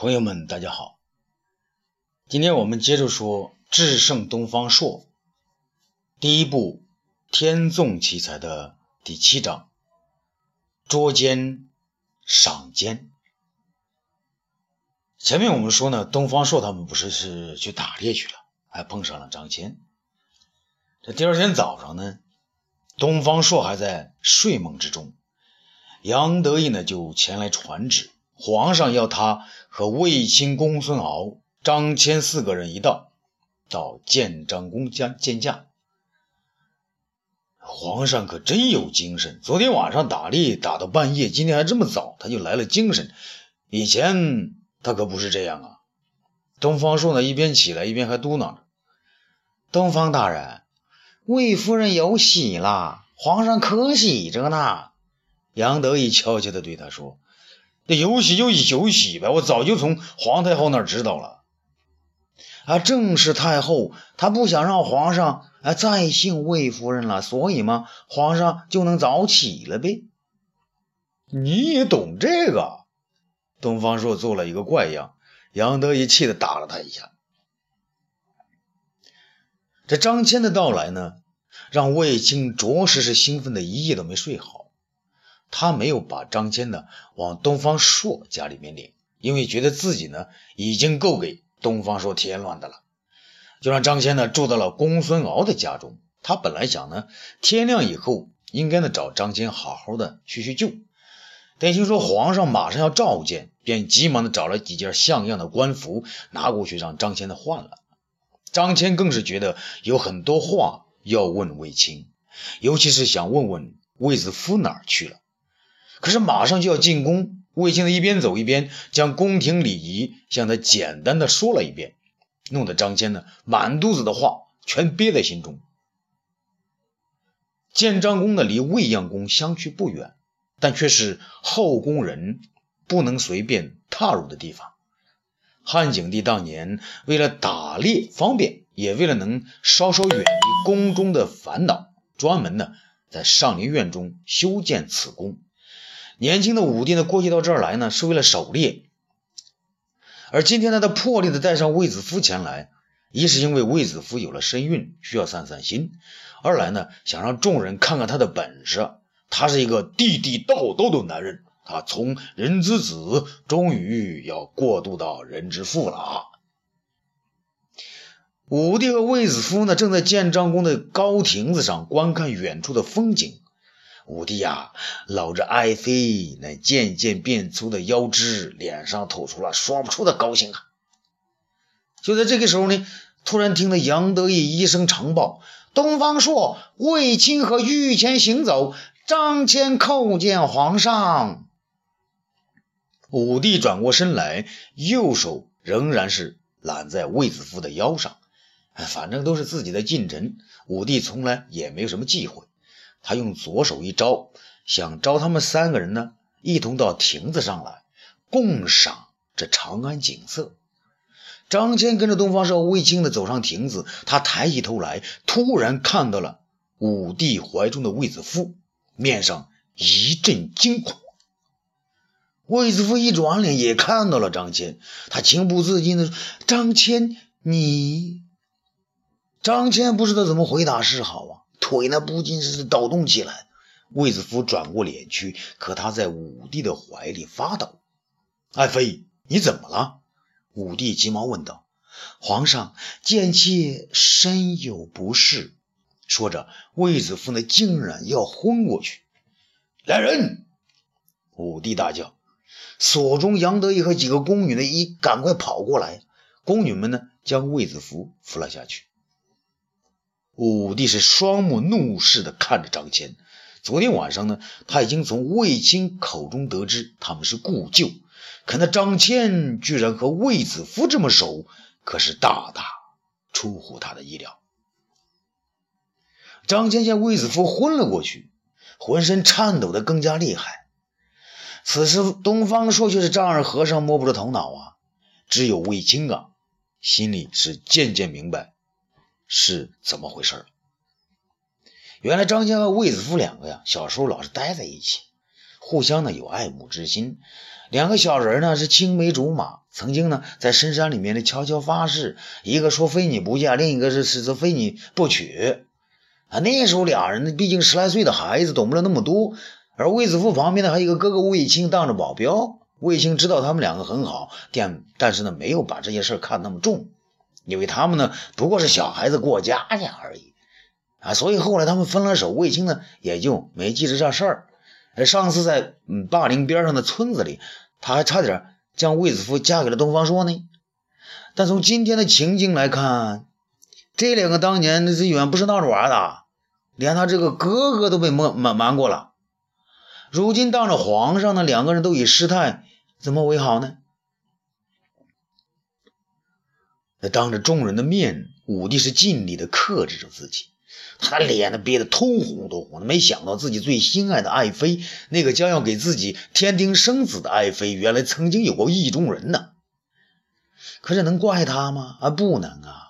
朋友们，大家好。今天我们接着说《智胜东方朔》第一部《天纵奇才》的第七章“捉奸赏奸”。前面我们说呢，东方朔他们不是是去打猎去了，还碰上了张骞。这第二天早上呢，东方朔还在睡梦之中，杨得意呢就前来传旨。皇上要他和卫青公孙敖、张骞四个人一道到建章宫家见驾。皇上可真有精神，昨天晚上打猎打到半夜，今天还这么早，他就来了精神。以前他可不是这样啊。东方朔呢，一边起来一边还嘟囔着：“东方大人，魏夫人有喜了，皇上可喜着呢。”杨得意悄悄地对他说。这有喜就一有喜呗，我早就从皇太后那儿知道了。啊，正是太后，她不想让皇上啊再姓魏夫人了，所以嘛，皇上就能早起了呗。你也懂这个？东方朔做了一个怪样，杨德一气的打了他一下。这张骞的到来呢，让卫青着实是兴奋的一夜都没睡好。他没有把张骞呢往东方朔家里面领，因为觉得自己呢已经够给东方朔添乱的了，就让张骞呢住到了公孙敖的家中。他本来想呢天亮以后应该呢找张骞好好的叙叙旧，但听说皇上马上要召见，便急忙的找了几件像样的官服拿过去让张骞的换了。张骞更是觉得有很多话要问卫青，尤其是想问问卫子夫哪儿去了。可是马上就要进宫，卫青的一边走一边将宫廷礼仪向他简单的说了一遍，弄得张骞呢满肚子的话全憋在心中。建章宫呢离未央宫相去不远，但却是后宫人不能随便踏入的地方。汉景帝当年为了打猎方便，也为了能稍稍远离宫中的烦恼，专门呢在上林苑中修建此宫。年轻的武帝呢，过去到这儿来呢，是为了狩猎。而今天呢，他破例的带上卫子夫前来，一是因为卫子夫有了身孕，需要散散心；二来呢，想让众人看看他的本事。他是一个地地道道的男人，他从人之子，终于要过渡到人之父了啊！武帝和卫子夫呢，正在建章宫的高亭子上观看远处的风景。武帝呀，搂着爱妃那渐渐变粗的腰肢，脸上吐出了说不出的高兴啊！就在这个时候呢，突然听到杨得意一声长报：“东方朔、卫青和御前行走，张骞叩见皇上。”武帝转过身来，右手仍然是揽在卫子夫的腰上，反正都是自己的近臣，武帝从来也没有什么忌讳。他用左手一招，想招他们三个人呢，一同到亭子上来共赏这长安景色。张骞跟着东方朔、卫青的走上亭子，他抬起头来，突然看到了武帝怀中的卫子夫，面上一阵惊恐。卫子夫一转脸，也看到了张骞，他情不自禁的：“张骞，你……”张骞不知道怎么回答是好啊。腿呢不禁是抖动起来，卫子夫转过脸去，可他在武帝的怀里发抖。爱妃，你怎么了？武帝急忙问道。皇上，贱妾身有不适。说着，卫子夫呢竟然要昏过去。来人！武帝大叫。所中杨得意和几个宫女呢一赶快跑过来，宫女们呢将卫子夫扶了下去。武帝是双目怒视的看着张骞。昨天晚上呢，他已经从卫青口中得知他们是故旧，可那张骞居然和卫子夫这么熟，可是大大出乎他的意料。张骞见卫子夫昏了过去，浑身颤抖的更加厉害。此时东方朔却是丈二和尚摸不着头脑啊，只有卫青啊，心里是渐渐明白。是怎么回事原来张骞和卫子夫两个呀，小时候老是待在一起。互相呢有爱慕之心。两个小人呢是青梅竹马，曾经呢在深山里面的悄悄发誓，一个说非你不嫁，另一个是是则非你不娶。啊，那时候俩人呢毕竟十来岁的孩子，懂不了那么多。而卫子夫旁边呢还有一个哥哥卫青当着保镖。卫青知道他们两个很好，但但是呢没有把这些事看那么重，因为他们呢不过是小孩子过家家而已。啊，所以后来他们分了手，卫青呢也就没记着这事儿。上次在嗯霸陵边上的村子里，他还差点将卫子夫嫁给了东方朔呢。但从今天的情景来看，这两个当年那是远不是闹着玩的，连他这个哥哥都被瞒瞒瞒过了。如今当着皇上呢，两个人都已失态，怎么为好呢？那当着众人的面，武帝是尽力的克制着自己。他的脸呢憋得通红通红的，没想到自己最心爱的爱妃，那个将要给自己添丁生子的爱妃，原来曾经有过意中人呢。可是能怪他吗？啊，不能啊！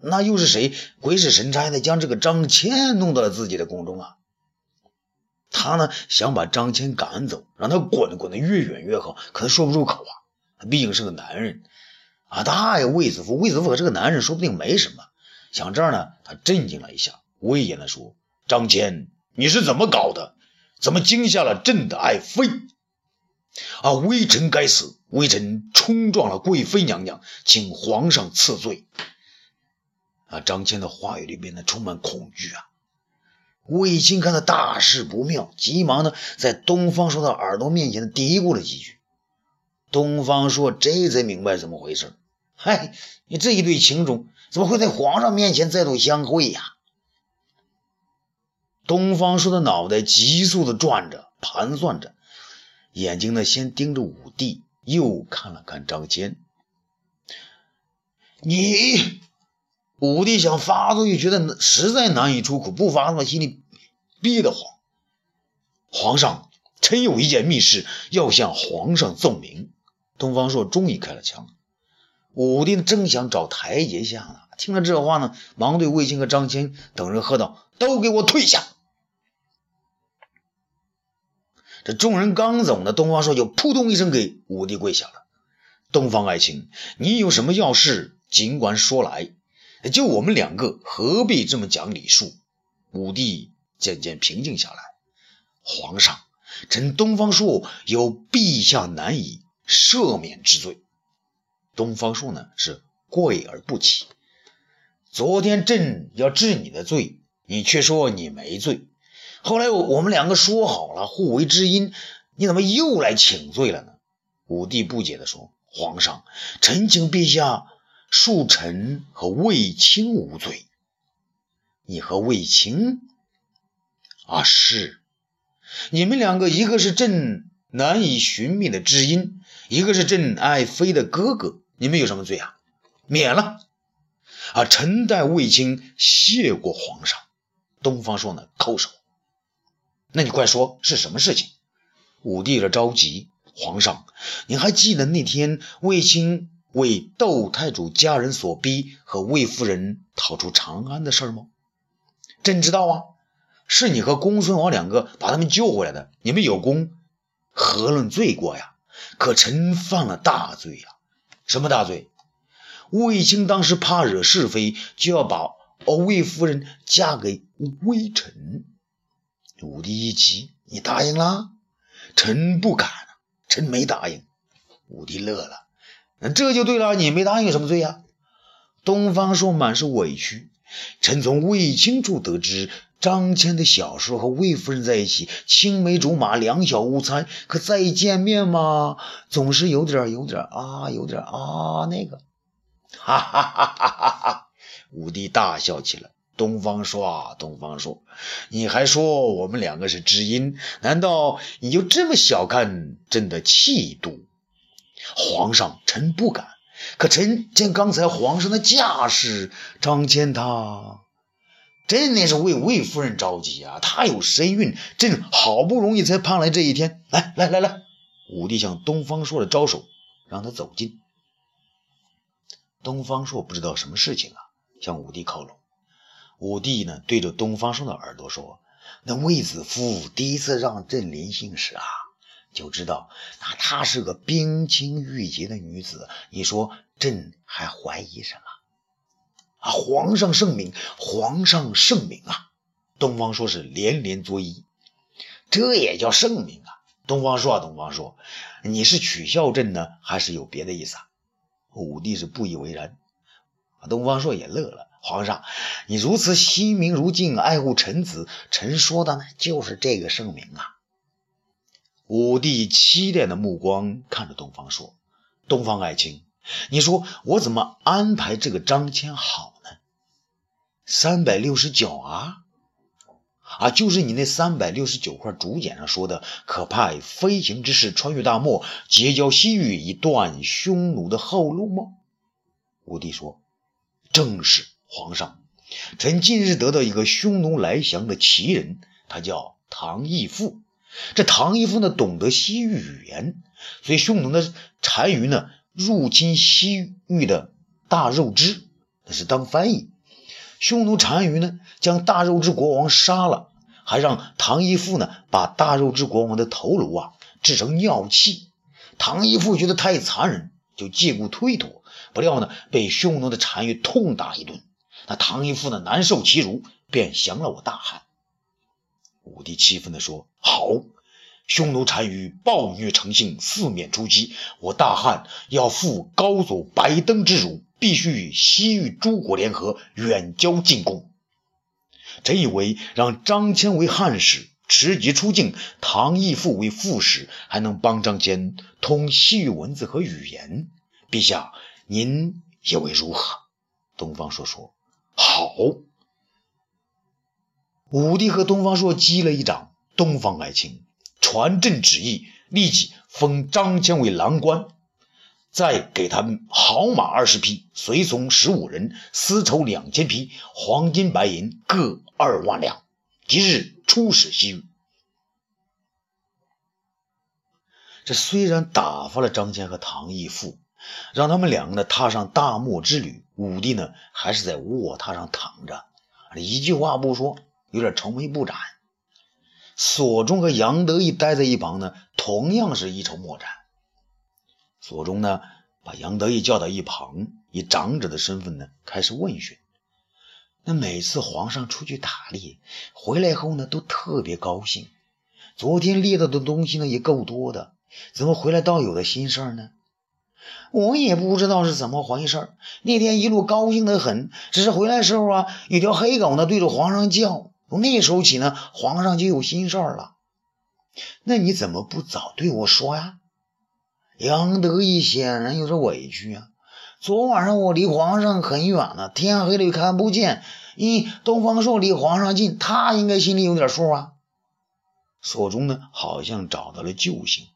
那又是谁鬼使神差的将这个张骞弄到了自己的宫中啊？他呢想把张骞赶走，让他滚滚得越远越好，可他说不出口啊。他毕竟是个男人啊，他爱卫子夫，卫子夫和这个男人，说不定没什么。想这儿呢，他震惊了一下。威严地说：“张骞，你是怎么搞的？怎么惊吓了朕的爱妃？啊，微臣该死，微臣冲撞了贵妃娘娘，请皇上赐罪。”啊，张骞的话语里边呢充满恐惧啊。卫青看到大事不妙，急忙呢在东方朔的耳朵面前嘀咕了几句。东方朔这才明白怎么回事。嗨，你这一对情种怎么会在皇上面前再度相会呀？东方朔的脑袋急速的转着，盘算着，眼睛呢先盯着武帝，又看了看张骞。你，武帝想发作，又觉得实在难以出口，不发作心里憋得慌。皇上，臣有一件密事要向皇上奏明。东方朔终于开了枪。武帝正想找台阶下呢，听了这话呢，忙对卫青和张骞等人喝道：“都给我退下！”这众人刚走呢，东方朔就扑通一声给武帝跪下了。东方爱卿，你有什么要事，尽管说来。就我们两个，何必这么讲礼数？武帝渐渐平静下来。皇上，臣东方朔有陛下难以赦免之罪。东方朔呢是跪而不起。昨天朕要治你的罪，你却说你没罪。后来我们两个说好了互为知音，你怎么又来请罪了呢？武帝不解地说：“皇上，臣请陛下恕臣和卫青无罪。你和卫青啊，是你们两个，一个是朕难以寻觅的知音，一个是朕爱妃的哥哥，你们有什么罪啊？免了啊！臣代卫青谢过皇上。”东方朔呢，叩首。那你快说是什么事情？武帝的着急。皇上，你还记得那天卫青为窦太主家人所逼，和魏夫人逃出长安的事吗？朕知道啊，是你和公孙王两个把他们救回来的。你们有功，何论罪过呀？可臣犯了大罪呀！什么大罪？卫青当时怕惹是非，就要把魏夫人嫁给微臣。武帝一急：“你答应了？”“臣不敢，臣没答应。”武帝乐了：“那这就对了，你没答应有什么罪呀？”东方朔满是委屈：“臣从卫青处得知，张骞的小时候和魏夫人在一起，青梅竹马，两小无猜。可再一见面嘛，总是有点有点啊，有点啊那个。”哈哈哈哈哈哈！武帝大笑起来。东方朔啊，东方朔，你还说我们两个是知音？难道你就这么小看朕的气度？皇上，臣不敢。可臣见刚才皇上的架势，张骞他真的是为魏夫人着急啊！她有身孕，朕好不容易才盼来这一天。来来来来，武帝向东方朔的招手，让他走近。东方朔不知道什么事情啊，向武帝靠拢。武帝呢，对着东方朔的耳朵说：“那卫子夫第一次让朕临幸时啊，就知道那她是个冰清玉洁的女子。你说朕还怀疑什么？皇上圣明，皇上圣明啊！东方朔是连连作揖。这也叫圣明啊！东方朔啊，东方朔，你是取笑朕呢，还是有别的意思啊？武帝是不以为然。东方朔也乐了。皇上，你如此惜明如镜，爱护臣子，臣说的呢就是这个圣明啊。武帝凄恋的目光看着东方朔，东方爱卿，你说我怎么安排这个张骞好呢？三百六十九啊，啊，就是你那三百六十九块竹简上说的，可派飞行之士穿越大漠，结交西域，以断匈奴的后路吗？武帝说：“正是。”皇上，臣近日得到一个匈奴来降的奇人，他叫唐义父。这唐义父呢，懂得西域语言，所以匈奴的单于呢，入侵西域的大肉之，那是当翻译。匈奴单于呢，将大肉之国王杀了，还让唐义父呢，把大肉之国王的头颅啊，制成尿器。唐义父觉得太残忍，就借故推脱，不料呢，被匈奴的单于痛打一顿。那唐一父呢，难受其辱，便降了我大汉。武帝气愤地说：“好，匈奴单于暴虐成性，四面出击，我大汉要负高祖白登之辱，必须与西域诸国联合，远交近攻。臣以为让张骞为汉使，持节出境；唐义父为副使，还能帮张骞通西域文字和语言。陛下，您以为如何？”东方朔说。好，武帝和东方朔击了一掌。东方爱卿，传朕旨意，立即封张骞为郎官，再给他们好马二十匹，随从十五人，丝绸两千匹，黄金白银各二万两，即日出使西域。这虽然打发了张骞和唐义父。让他们两个呢踏上大漠之旅，武帝呢还是在卧榻上躺着，一句话不说，有点愁眉不展。索中和杨得意待在一旁呢，同样是一筹莫展。索中呢把杨得意叫到一旁，以长者的身份呢开始问询。那每次皇上出去打猎回来后呢，都特别高兴。昨天猎到的东西呢也够多的，怎么回来倒有的心事儿呢？我也不知道是怎么回事那天一路高兴的很，只是回来时候啊，有条黑狗呢对着皇上叫。从那时候起呢，皇上就有心事儿了。那你怎么不早对我说呀？杨得意显然有点委屈啊。昨晚上我离皇上很远呢，天黑了又看不见。咦，东方朔离皇上近，他应该心里有点数啊。所中呢，好像找到了救星。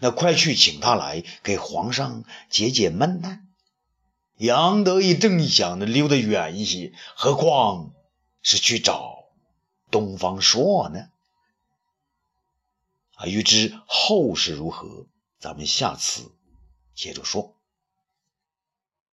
那快去请他来，给皇上解解闷呢。杨得意正想着溜得远一些，何况是去找东方朔呢？啊，欲知后事如何，咱们下次接着说。